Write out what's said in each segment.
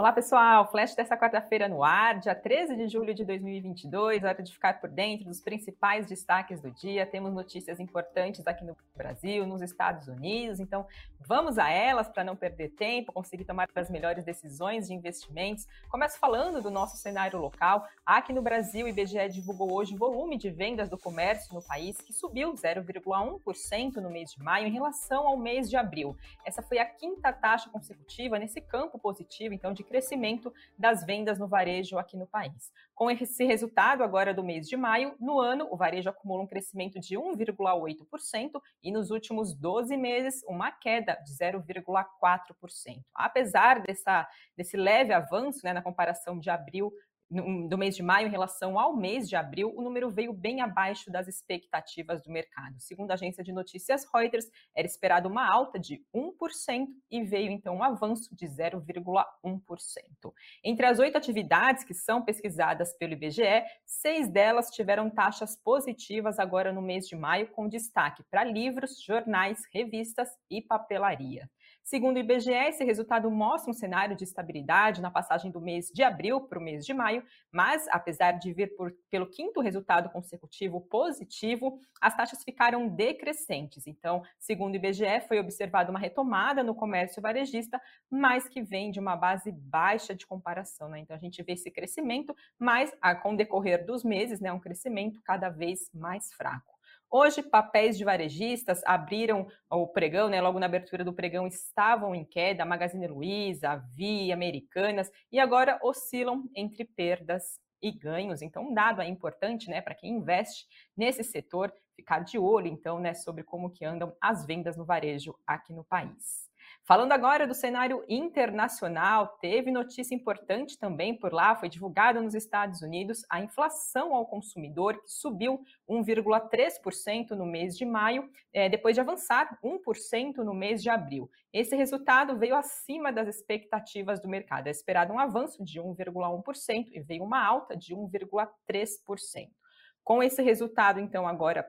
Olá, pessoal. Flash dessa quarta-feira no ar, dia 13 de julho de 2022. Hora de ficar por dentro dos principais destaques do dia. Temos notícias importantes aqui no Brasil, nos Estados Unidos. Então, vamos a elas para não perder tempo, conseguir tomar as melhores decisões de investimentos. Começo falando do nosso cenário local. Aqui no Brasil, o IBGE divulgou hoje o volume de vendas do comércio no país, que subiu 0,1% no mês de maio em relação ao mês de abril. Essa foi a quinta taxa consecutiva nesse campo positivo, então, de crescimento das vendas no varejo aqui no país. Com esse resultado agora do mês de maio, no ano, o varejo acumula um crescimento de 1,8% e nos últimos 12 meses, uma queda de 0,4%. Apesar dessa, desse leve avanço né, na comparação de abril do mês de maio em relação ao mês de abril, o número veio bem abaixo das expectativas do mercado. Segundo a agência de notícias Reuters, era esperado uma alta de 1% e veio então um avanço de 0,1%. Entre as oito atividades que são pesquisadas pelo IBGE, seis delas tiveram taxas positivas agora no mês de maio, com destaque para livros, jornais, revistas e papelaria. Segundo o IBGE, esse resultado mostra um cenário de estabilidade na passagem do mês de abril para o mês de maio, mas apesar de vir por, pelo quinto resultado consecutivo positivo, as taxas ficaram decrescentes. Então, segundo o IBGE, foi observada uma retomada no comércio varejista, mas que vem de uma base baixa de comparação. Né? Então, a gente vê esse crescimento, mas com o decorrer dos meses, né, um crescimento cada vez mais fraco. Hoje, papéis de varejistas abriram o pregão, né? Logo na abertura do pregão estavam em queda, Magazine Luiza, Via, Americanas, e agora oscilam entre perdas e ganhos. Então, um dado é importante, né, para quem investe nesse setor, ficar de olho, então, né, sobre como que andam as vendas no varejo aqui no país. Falando agora do cenário internacional, teve notícia importante também por lá, foi divulgada nos Estados Unidos a inflação ao consumidor, que subiu 1,3% no mês de maio, é, depois de avançar 1% no mês de abril. Esse resultado veio acima das expectativas do mercado. É esperado um avanço de 1,1% e veio uma alta de 1,3%. Com esse resultado, então, agora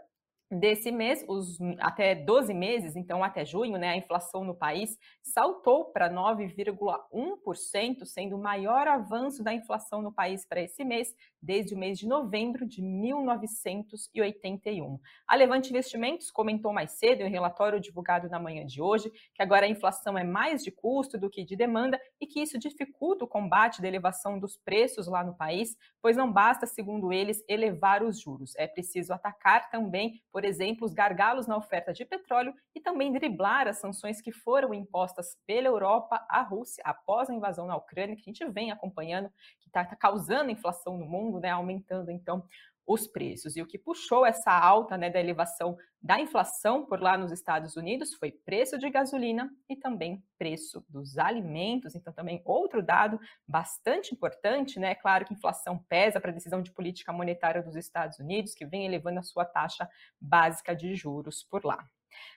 desse mês, os até 12 meses, então até junho, né, a inflação no país saltou para 9,1%, sendo o maior avanço da inflação no país para esse mês desde o mês de novembro de 1981. A Levante Investimentos comentou mais cedo em um relatório divulgado na manhã de hoje que agora a inflação é mais de custo do que de demanda e que isso dificulta o combate da elevação dos preços lá no país, pois não basta, segundo eles, elevar os juros. É preciso atacar também, por exemplo, os gargalos na oferta de petróleo e também driblar as sanções que foram impostas pela Europa à Rússia após a invasão na Ucrânia, que a gente vem acompanhando, que está tá causando inflação no mundo, né, aumentando então os preços. E o que puxou essa alta né, da elevação da inflação por lá nos Estados Unidos foi preço de gasolina e também preço dos alimentos. Então, também outro dado bastante importante, né? Claro que inflação pesa para a decisão de política monetária dos Estados Unidos, que vem elevando a sua taxa básica de juros por lá.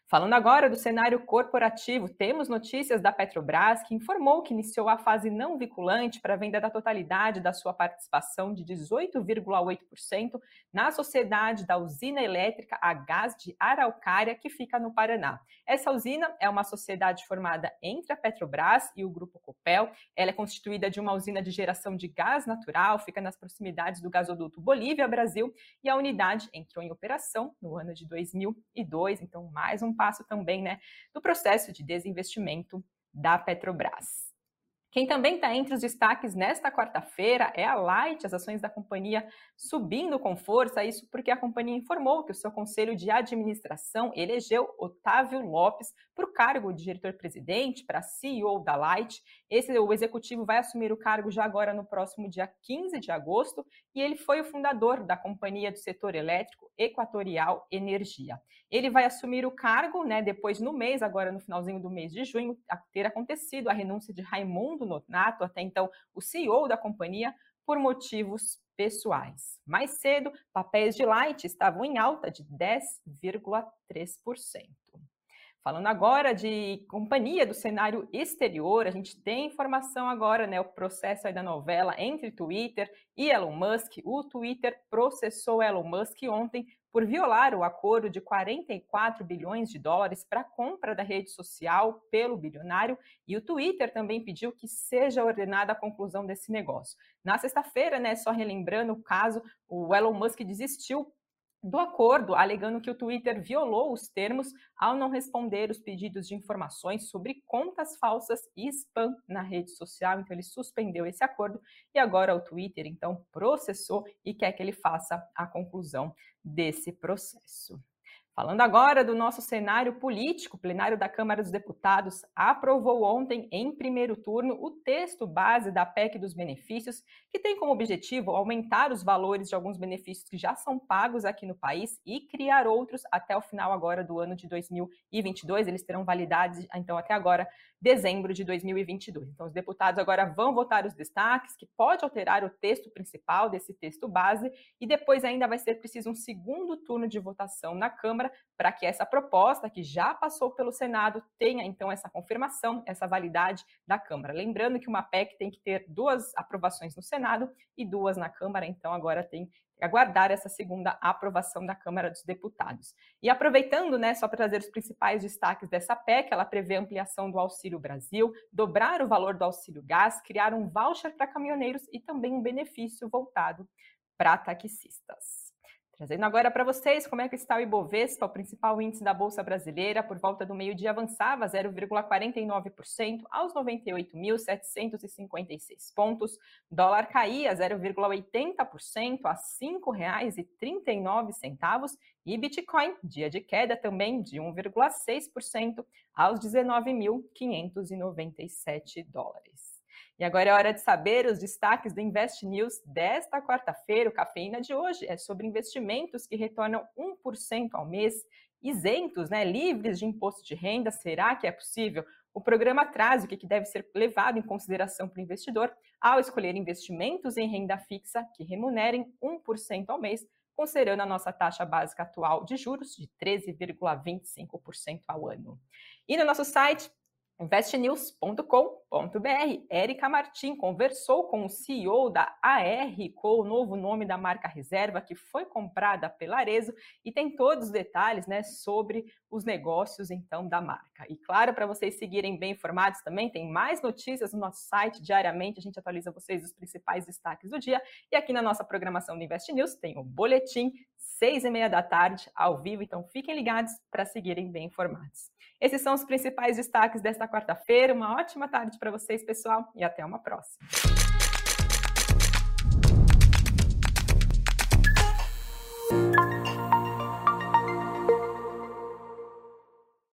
Falando agora do cenário corporativo, temos notícias da Petrobras, que informou que iniciou a fase não vinculante para a venda da totalidade da sua participação de 18,8% na sociedade da usina elétrica a gás de Araucária, que fica no Paraná. Essa usina é uma sociedade formada entre a Petrobras e o Grupo Copel. Ela é constituída de uma usina de geração de gás natural, fica nas proximidades do gasoduto Bolívia-Brasil, e a unidade entrou em operação no ano de 2002, então mais um passo também né, do processo de desinvestimento da Petrobras. Quem também está entre os destaques nesta quarta-feira é a Light, as ações da companhia subindo com força, isso porque a companhia informou que o seu conselho de administração elegeu Otávio Lopes para o cargo de diretor-presidente, para CEO da Light. Esse, o executivo vai assumir o cargo já agora no próximo dia 15 de agosto e ele foi o fundador da companhia do setor elétrico Equatorial Energia. Ele vai assumir o cargo, né, depois no mês, agora no finalzinho do mês de junho, ter acontecido a renúncia de Raimundo Nonato, até então o CEO da companhia, por motivos pessoais. Mais cedo, papéis de Light estavam em alta de 10,3%. Falando agora de companhia do cenário exterior, a gente tem informação agora, né, o processo aí da novela entre Twitter e Elon Musk. O Twitter processou Elon Musk ontem por violar o acordo de 44 bilhões de dólares para compra da rede social pelo bilionário, e o Twitter também pediu que seja ordenada a conclusão desse negócio. Na sexta-feira, né, só relembrando o caso, o Elon Musk desistiu do acordo, alegando que o Twitter violou os termos ao não responder os pedidos de informações sobre contas falsas e spam na rede social. Então, ele suspendeu esse acordo e agora o Twitter, então, processou e quer que ele faça a conclusão desse processo. Falando agora do nosso cenário político, o plenário da Câmara dos Deputados aprovou ontem, em primeiro turno, o texto base da PEC dos benefícios, que tem como objetivo aumentar os valores de alguns benefícios que já são pagos aqui no país e criar outros até o final agora do ano de 2022. Eles terão validade, então, até agora, dezembro de 2022. Então, os deputados agora vão votar os destaques, que pode alterar o texto principal desse texto base, e depois ainda vai ser preciso um segundo turno de votação na Câmara Câmara para que essa proposta, que já passou pelo Senado, tenha então essa confirmação, essa validade da Câmara. Lembrando que uma PEC tem que ter duas aprovações no Senado e duas na Câmara, então agora tem que aguardar essa segunda aprovação da Câmara dos Deputados. E aproveitando, né, só para trazer os principais destaques dessa PEC, ela prevê ampliação do Auxílio Brasil, dobrar o valor do auxílio gás, criar um voucher para caminhoneiros e também um benefício voltado para taxistas. Trazendo agora para vocês como é que está o Ibovespa, o principal índice da Bolsa Brasileira, por volta do meio-dia avançava 0,49% aos 98.756 pontos. Dólar caía 0,80% a R$ 5,39 e Bitcoin, dia de queda também de 1,6% aos 19.597 dólares. E agora é hora de saber os destaques do Invest News desta quarta-feira. O Cafeína de hoje é sobre investimentos que retornam 1% ao mês, isentos, né, livres de imposto de renda. Será que é possível? O programa traz o que deve ser levado em consideração para o investidor ao escolher investimentos em renda fixa que remunerem 1% ao mês, considerando a nossa taxa básica atual de juros de 13,25% ao ano. E no nosso site investnews.com.br. Érica Martim conversou com o CEO da AR, com o novo nome da marca reserva que foi comprada pela Arezo e tem todos os detalhes né, sobre os negócios então da marca. E claro, para vocês seguirem bem informados também, tem mais notícias no nosso site diariamente, a gente atualiza vocês os principais destaques do dia. E aqui na nossa programação do Invest News tem o boletim seis e meia da tarde, ao vivo, então fiquem ligados para seguirem bem informados. Esses são os principais destaques desta quarta-feira. Uma ótima tarde para vocês, pessoal, e até uma próxima.